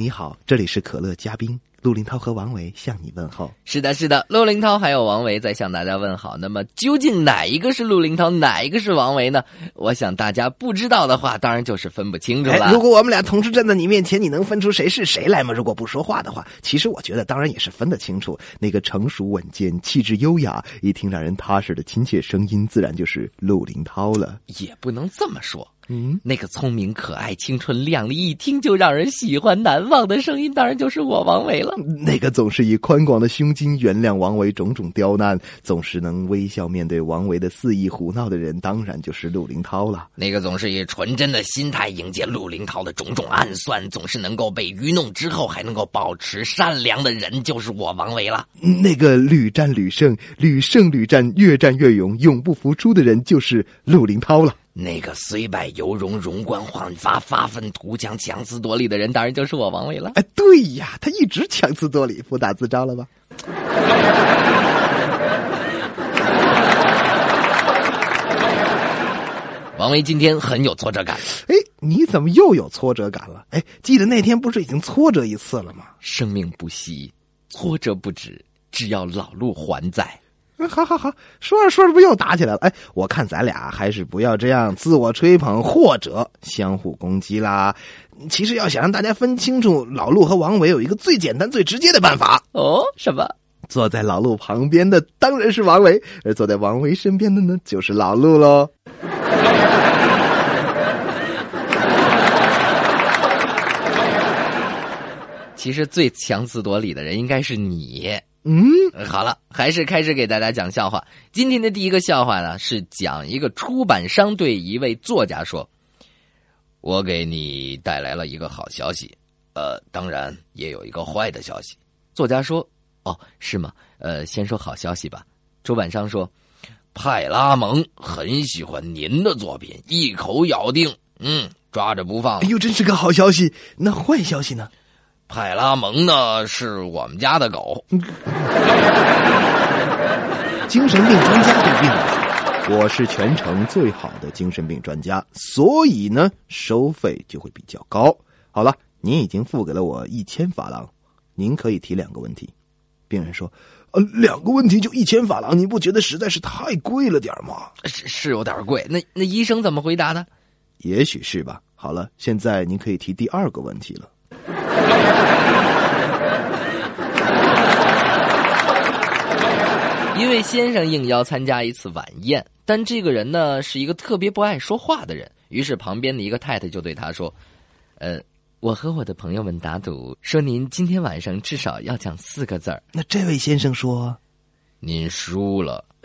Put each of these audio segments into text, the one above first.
你好，这里是可乐嘉宾陆林涛和王维向你问候。是的，是的，陆林涛还有王维在向大家问好。那么究竟哪一个是陆林涛，哪一个是王维呢？我想大家不知道的话，当然就是分不清楚了。哎，如果我们俩同时站在你面前，你能分出谁是谁来吗？如果不说话的话，其实我觉得当然也是分得清楚。那个成熟稳健、气质优雅、一听让人踏实的亲切声音，自然就是陆林涛了。也不能这么说。嗯，那个聪明可爱、青春靓丽，一听就让人喜欢难忘的声音，当然就是我王维了。那个总是以宽广的胸襟原谅王维种种刁难，总是能微笑面对王维的肆意胡闹的人，当然就是陆林涛了。那个总是以纯真的心态迎接陆林涛的种种暗算，总是能够被愚弄之后还能够保持善良的人，就是我王维了。那个屡战屡胜、屡胜屡战、越战越勇、永不服输的人，就是陆林涛了。那个虽败犹荣、容光焕发、发愤图强、强词夺理的人，当然就是我王维了。哎，对呀，他一直强词夺理，不打自招了吧？王维今天很有挫折感，哎，你怎么又有挫折感了？哎，记得那天不是已经挫折一次了吗？生命不息，挫折不止，只要老路还在。好好好，说着说着不又打起来了？哎，我看咱俩还是不要这样自我吹捧或者相互攻击啦。其实要想让大家分清楚老陆和王维，有一个最简单、最直接的办法：哦，什么？坐在老陆旁边的当然是王维，而坐在王维身边的呢，就是老陆喽。其实最强词夺理的人应该是你。嗯，好了，还是开始给大家讲笑话。今天的第一个笑话呢，是讲一个出版商对一位作家说：“我给你带来了一个好消息，呃，当然也有一个坏的消息。”作家说：“哦，是吗？呃，先说好消息吧。”出版商说：“派拉蒙很喜欢您的作品，一口咬定，嗯，抓着不放 哎。呦，真是个好消息。那坏消息呢？派拉蒙呢，是我们家的狗。”精神病专家对病人说：“我是全城最好的精神病专家，所以呢，收费就会比较高。好了，您已经付给了我一千法郎，您可以提两个问题。”病人说：“呃，两个问题就一千法郎，你不觉得实在是太贵了点吗？是是有点贵。那那医生怎么回答的？也许是吧。好了，现在您可以提第二个问题了。” 一位先生应邀参加一次晚宴，但这个人呢是一个特别不爱说话的人。于是旁边的一个太太就对他说：“呃，我和我的朋友们打赌，说您今天晚上至少要讲四个字儿。那这位先生说您输了。”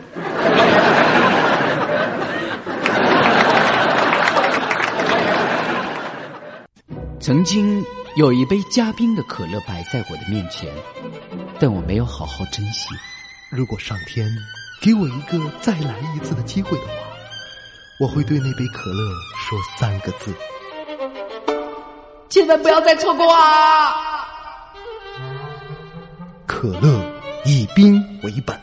曾经有一杯加冰的可乐摆在我的面前，但我没有好好珍惜。：“如果上天给我一个再来一次的机会的话，我会对那杯可乐说三个字。”千万不要再错过啊！可乐以冰为本。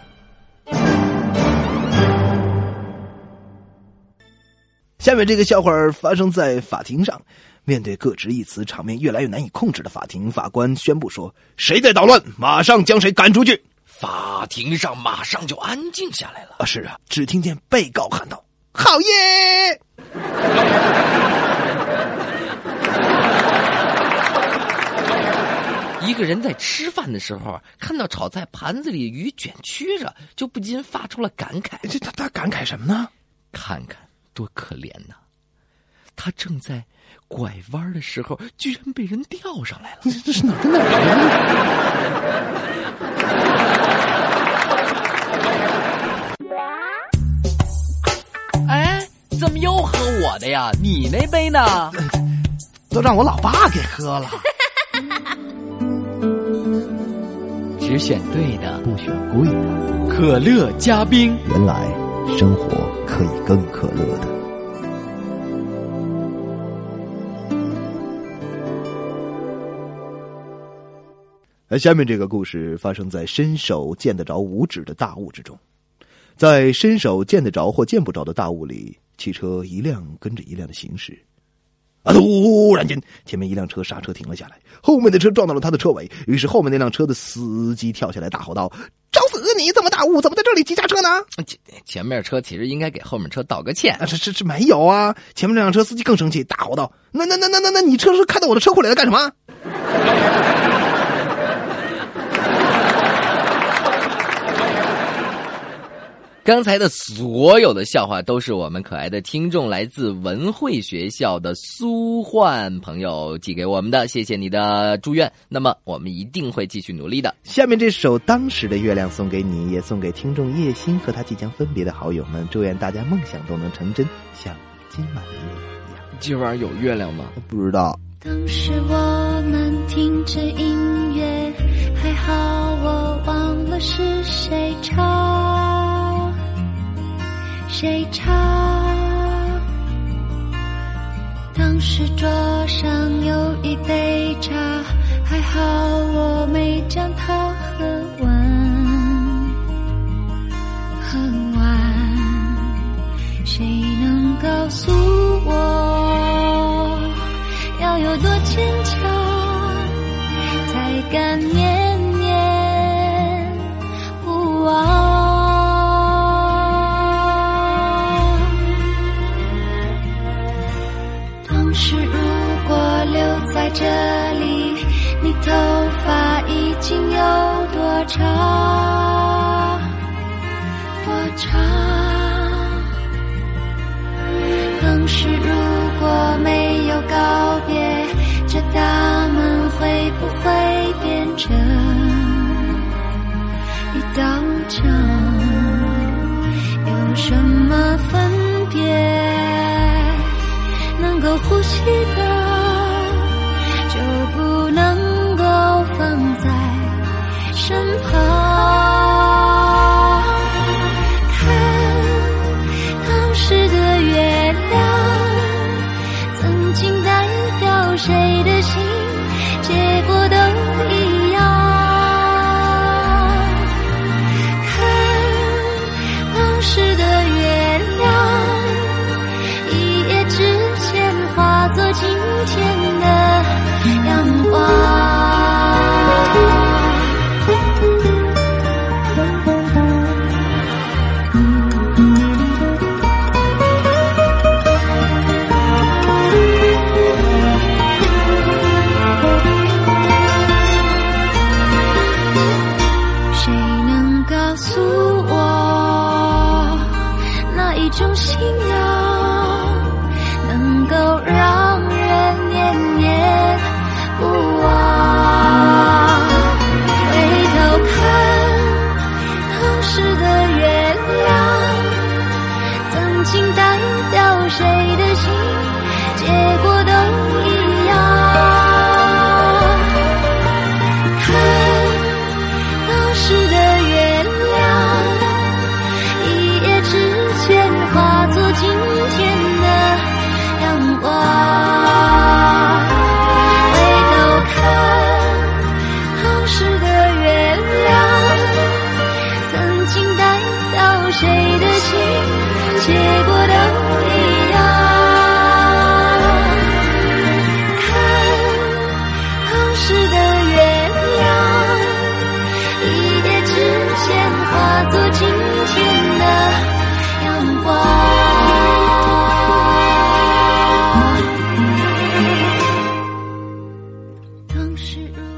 下面这个笑话发生在法庭上，面对各执一词、场面越来越难以控制的法庭，法官宣布说：“谁在捣乱，马上将谁赶出去。法庭上马上就安静下来了”。啊，是啊，只听见被告喊道：“好耶！” 一个人在吃饭的时候，看到炒菜盘子里鱼卷曲着，就不禁发出了感慨。这他他感慨什么呢？看看多可怜呐！他正在拐弯的时候，居然被人钓上来了。这这是哪跟哪儿啊？又喝我的呀？你那杯呢？都让我老爸给喝了。只选对的，不选贵的，可乐加冰。原来生活可以更可乐的。而下面这个故事发生在伸手见得着五指的大雾之中，在伸手见得着或见不着的大雾里，汽车一辆跟着一辆的行驶。啊！突然间，前面一辆车刹车停了下来，后面的车撞到了他的车尾。于是后面那辆车的司机跳下来大吼道：“找死你！这么大雾，怎么在这里急刹车呢？”前前面车其实应该给后面车道个歉。啊，这这这没有啊！前面那辆车司机更生气，大吼道：“那那那那那那，你车是开到我的车库里来干什么？”刚才的所有的笑话都是我们可爱的听众来自文汇学校的苏焕朋友寄给我们的，谢谢你的祝愿。那么我们一定会继续努力的。下面这首《当时的月亮》送给你，也送给听众叶欣和他即将分别的好友们。祝愿大家梦想都能成真，像今晚的月亮一样。今晚有月亮吗？不知道。当时我们听着音乐，谁唱？当时桌上有一杯茶，还好我没将长？当时如果没有告别，这大门会不会变成一道墙？有什么分别能够呼吸的？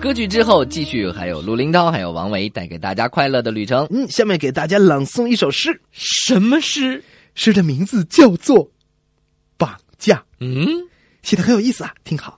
歌曲之后，继续还有陆林涛，还有王维带给大家快乐的旅程。嗯，下面给大家朗诵一首诗。什么诗？诗的名字叫做《绑架》。嗯，写的很有意思啊，听好。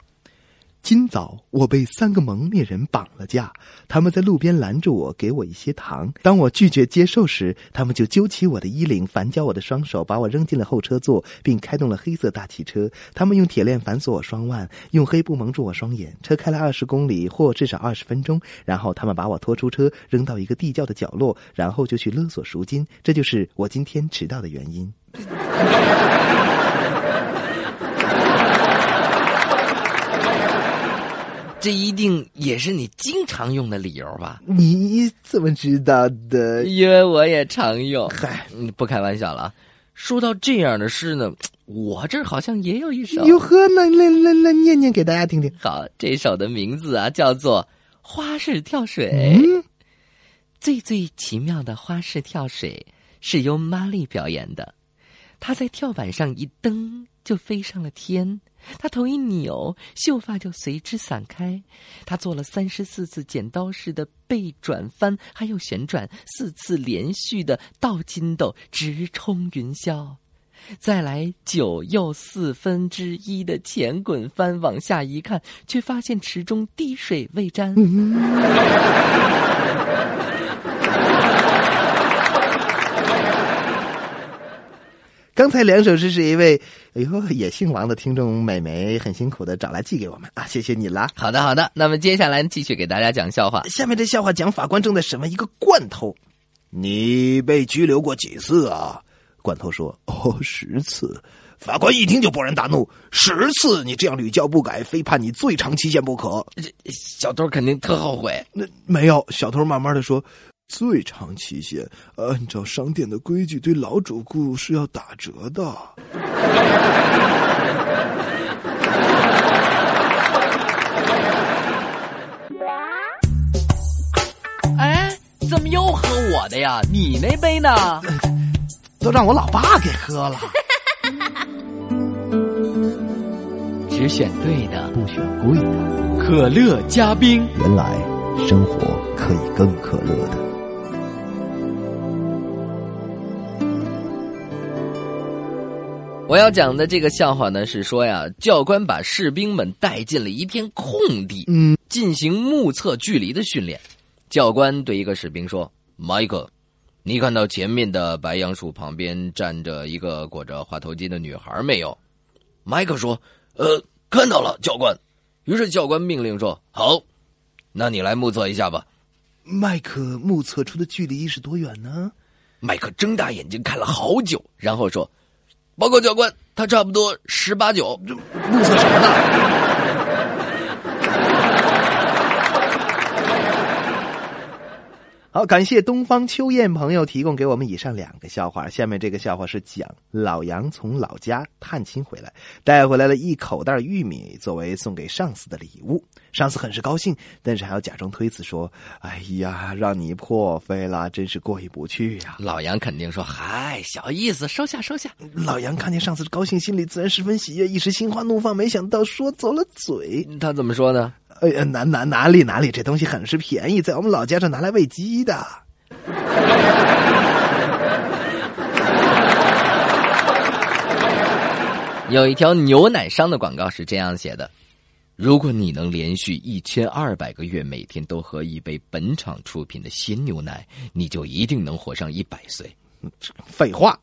今早我被三个蒙面人绑了架，他们在路边拦住我，给我一些糖。当我拒绝接受时，他们就揪起我的衣领，反绞我的双手，把我扔进了后车座，并开动了黑色大汽车。他们用铁链反锁我双腕，用黑布蒙住我双眼。车开了二十公里或至少二十分钟，然后他们把我拖出车，扔到一个地窖的角落，然后就去勒索赎金。这就是我今天迟到的原因。这一定也是你经常用的理由吧？你怎么知道的？因为我也常用。嗨，你，不开玩笑了啊。说到这样的诗呢，我这儿好像也有一首。哟呵，那那那那念念给大家听听。好，这首的名字啊叫做《花式跳水》。嗯，最最奇妙的花式跳水是由玛丽表演的，她在跳板上一蹬就飞上了天。他头一扭，秀发就随之散开。他做了三十四次剪刀式的背转翻，还有旋转四次连续的倒筋斗，直冲云霄。再来九又四分之一的前滚翻，往下一看，却发现池中滴水未沾。刚才两首诗是一位哎呦也姓王的听众美眉很辛苦的找来寄给我们啊，谢谢你啦。好的，好的。那么接下来继续给大家讲笑话。下面这笑话讲法官正在审问一个罐头，你被拘留过几次啊？罐头说：“哦，十次。”法官一听就勃然大怒：“十次！你这样屡教不改，非判你最长期限不可。”这小偷肯定特后悔。那没有，小偷慢慢的说。最长期限，按照商店的规矩，对老主顾是要打折的。哎，怎么又喝我的呀？你那杯呢？都让我老爸给喝了。只选对的，不选贵的。可乐加冰，原来生活可以更可乐的。我要讲的这个笑话呢，是说呀，教官把士兵们带进了一片空地，嗯，进行目测距离的训练。教官对一个士兵说：“迈克，你看到前面的白杨树旁边站着一个裹着花头巾的女孩没有？”迈克说：“呃，看到了，教官。”于是教官命令说：“好，那你来目测一下吧。”麦克目测出的距离是多远呢？麦克睁大眼睛看了好久，然后说。报告教官，他差不多十八九，目测什么呢？好，感谢东方秋燕朋友提供给我们以上两个笑话。下面这个笑话是讲老杨从老家探亲回来，带回来了一口袋玉米作为送给上司的礼物。上司很是高兴，但是还要假装推辞说：“哎呀，让你破费了，真是过意不去呀。”老杨肯定说：“嗨，小意思，收下，收下。”老杨看见上司高兴，心里自然十分喜悦，一时心花怒放，没想到说走了嘴。他怎么说呢？哎呀，哪哪哪里哪里，这东西很是便宜，在我们老家是拿来喂鸡的。有一条牛奶商的广告是这样写的：如果你能连续一千二百个月每天都喝一杯本厂出品的鲜牛奶，你就一定能活上一百岁。废话。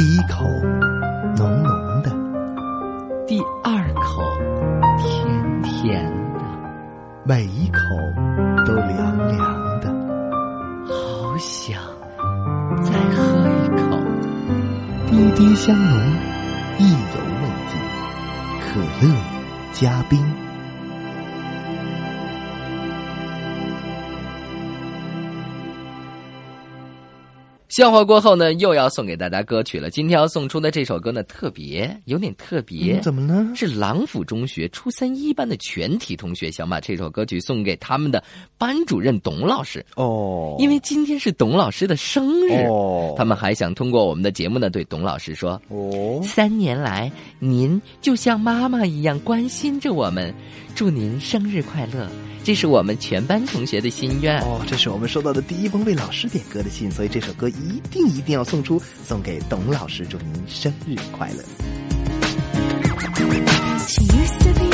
第一口浓浓的，第二口甜甜的，每一口都凉凉的，好想再喝一口。滴滴香浓，意犹未尽，可乐加冰。笑话过后呢，又要送给大家歌曲了。今天要送出的这首歌呢，特别有点特别，怎么呢？是郎府中学初三一班的全体同学想把这首歌曲送给他们的班主任董老师。哦，因为今天是董老师的生日哦，他们还想通过我们的节目呢，对董老师说：哦，三年来，您就像妈妈一样关心着我们，祝您生日快乐！这是我们全班同学的心愿。哦，这是我们收到的第一封为老师点歌的信，所以这首歌一定一定要送出，送给董老师，祝您生日快乐。She used to be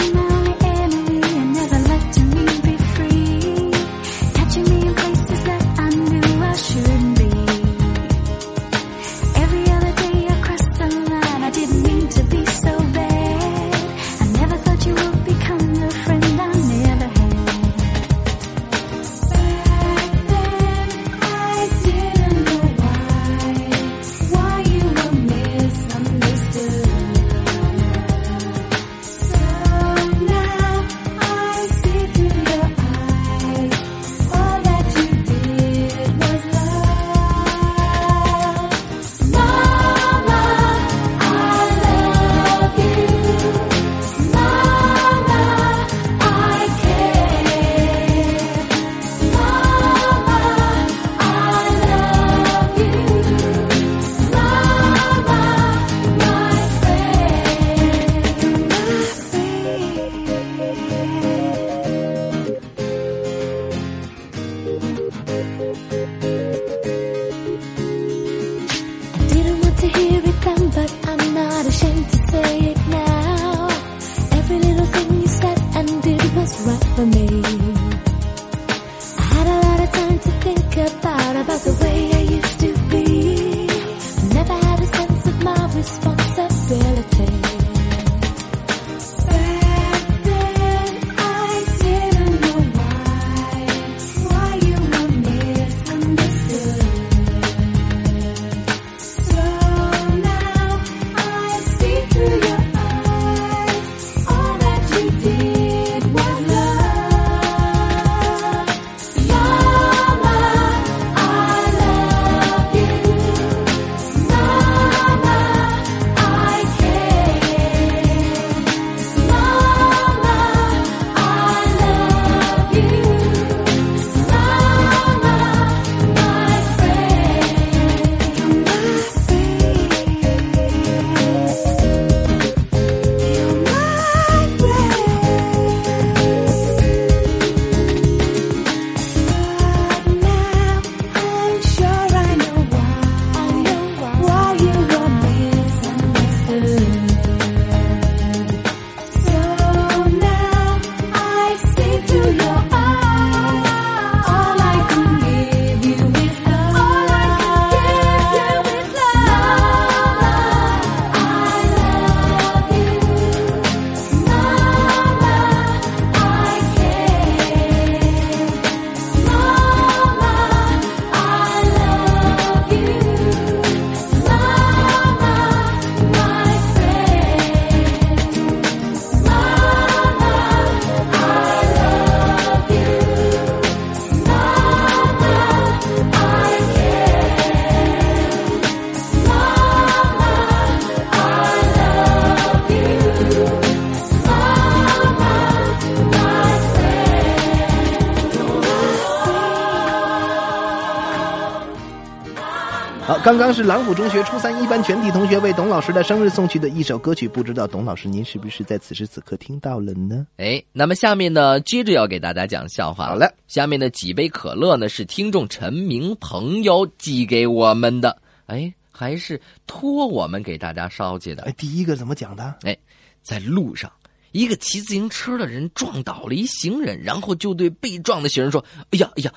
刚刚是朗府中学初三一班全体同学为董老师的生日送去的一首歌曲，不知道董老师您是不是在此时此刻听到了呢？哎，那么下面呢，接着要给大家讲笑话。好了，下面的几杯可乐呢，是听众陈明朋友寄给我们的，哎，还是托我们给大家捎去的哎，。第一个怎么讲的？哎，在路上，一个骑自行车的人撞倒了一行人，然后就对被撞的行人说：“哎呀，哎呀，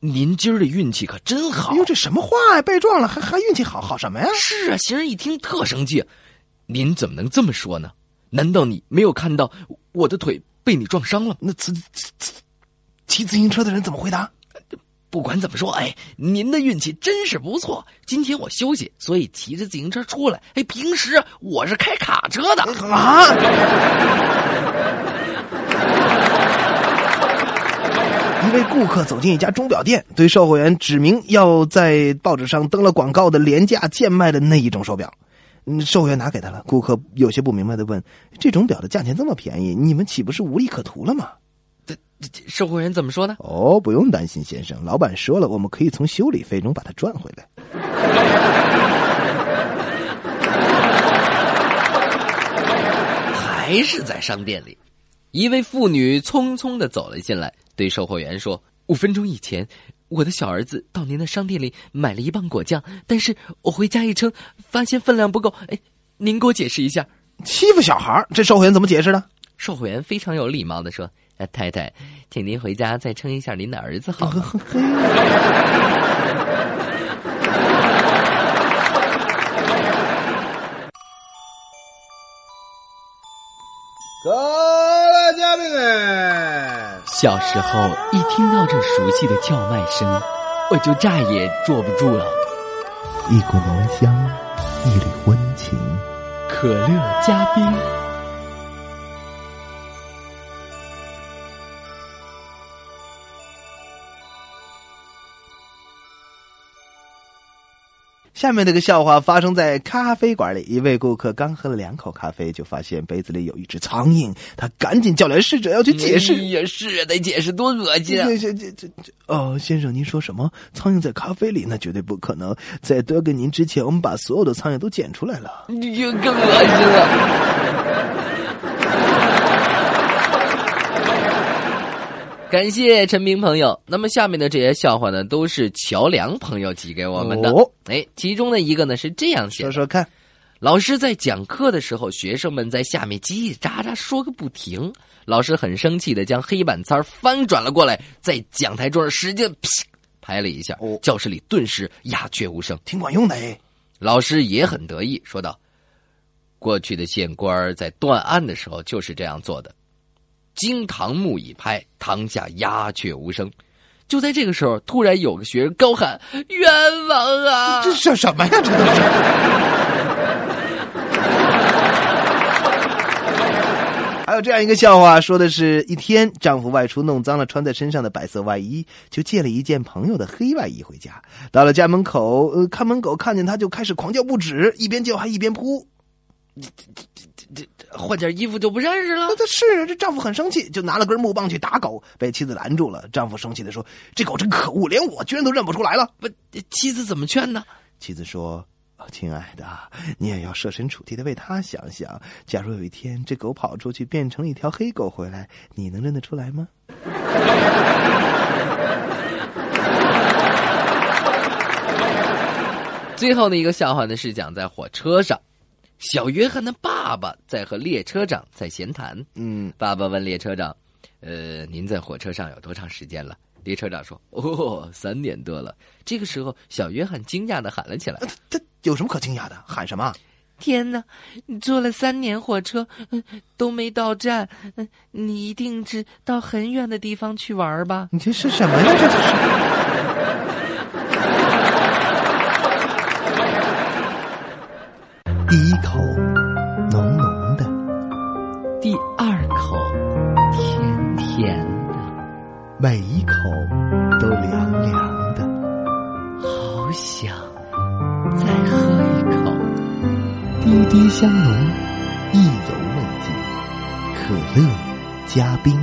您今儿的运气可真好哎。呦，这什么话呀？被撞了还还运气好，好什么呀？是啊，行人一听特生气，您怎么能这么说呢？难道你没有看到我的腿被你撞伤了？那骑骑骑骑自行车的人怎么回答？不管怎么说，哎，您的运气真是不错。今天我休息，所以骑着自行车出来。哎，平时我是开卡车的。啊！一位顾客走进一家钟表店，对售货员指明要在报纸上登了广告的廉价贱卖的那一种手表。嗯，售货员拿给他了。顾客有些不明白的问：“这种表的价钱这么便宜，你们岂不是无利可图了吗这这这售货员怎么说呢？”？哦，不用担心，先生，老板说了，我们可以从修理费中把它赚回来。还是在商店里，一位妇女匆匆的走了进来，对售货员说：“五分钟以前，我的小儿子到您的商店里买了一磅果酱，但是我回家一称，发现分量不够。哎，您给我解释一下。”欺负小孩这售货员怎么解释的？售货员非常有礼貌的说：“呃，太太，请您回家再称一下您的儿子好吗？”可乐嘉宾哎，小时候一听到这熟悉的叫卖声，我就再也坐不住了。一股浓香，一缕温情，可乐嘉宾。下面这个笑话发生在咖啡馆里，一位顾客刚喝了两口咖啡，就发现杯子里有一只苍蝇，他赶紧叫来侍者要去解释。也是得解释，多恶心啊！这这这这哦，先生，您说什么？苍蝇在咖啡里？那绝对不可能！在多给您之前，我们把所有的苍蝇都捡出来了。又更恶心了。感谢陈明朋友。那么下面的这些笑话呢，都是乔梁朋友寄给我们的。哦哎，其中的一个呢是这样写的：说说看，老师在讲课的时候，学生们在下面叽叽喳喳说个不停。老师很生气的将黑板擦翻转了过来，在讲台桌上使劲啪拍了一下，哦教室里顿时鸦雀无声。挺管用的哎。老师也很得意，说道：“过去的县官在断案的时候就是这样做的。惊堂木已拍，堂下鸦雀无声。就在这个时候，突然有个学生高喊：‘冤枉啊！’这是什么呀？这都是。还有这样一个笑话，说的是一天，丈夫外出弄脏了穿在身上的白色外衣，就借了一件朋友的黑外衣回家。到了家门口，呃，看门狗看见他就开始狂叫不止，一边叫还一边扑。这这换件衣服就不认识了那。这是啊这丈夫很生气，就拿了根木棒去打狗，被妻子拦住了。丈夫生气的说：“这狗真可恶，连我居然都认不出来了。不，妻子怎么劝呢？”妻子说：“亲爱的，你也要设身处地的为他想想。假如有一天这狗跑出去变成一条黑狗回来，你能认得出来吗？”最后的一个笑话呢，是讲在火车上，小约翰的爸爸在和列车长在闲谈。嗯，爸爸问列车长：“呃，您在火车上有多长时间了？”列车长说：“哦，三点多了。”这个时候，小约翰惊讶的喊了起来这有什么可惊讶的？喊什么？：“天哪！你坐了三年火车，嗯都没到站，嗯，你一定是到很远的地方去玩吧？”你这是什么呀？这是。第一口浓浓的，第二口甜甜的，每一口都凉凉的。好想再喝一口。滴滴香浓，意犹未尽。可乐加冰。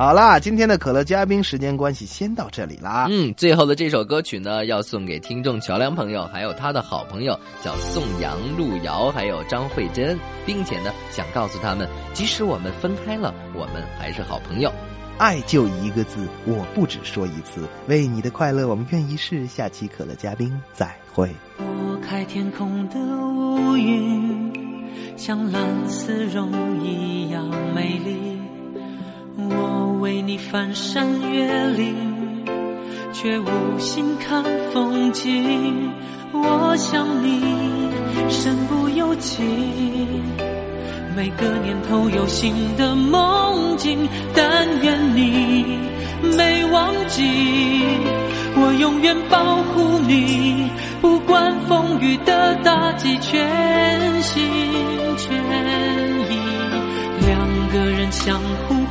好啦，今天的可乐嘉宾时间关系，先到这里啦。嗯，最后的这首歌曲呢，要送给听众乔梁朋友，还有他的好朋友叫宋阳、路遥，还有张慧珍，并且呢，想告诉他们，即使我们分开了，我们还是好朋友。爱就一个字，我不只说一次。为你的快乐，我们愿意试。下期可乐嘉宾再会。拨开天空的乌云，像蓝丝绒一样美丽。我为你翻山越岭，却无心看风景。我想你身不由己，每个念头有新的梦境。但愿你没忘记，我永远保护你，不管风雨的打击，全心全意。两个人相互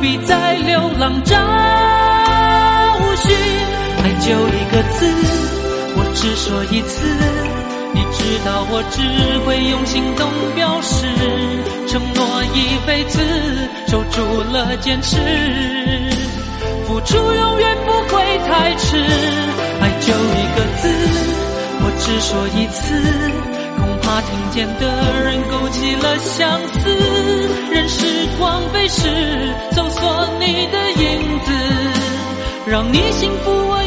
必再流浪找寻。爱就一个字，我只说一次，你知道我只会用行动表示，承诺一辈子，守住了坚持。付出永远不会太迟，爱就一个字，我只说一次，听见的人勾起了相思。任时光飞逝，搜索你的影子，让你幸福。我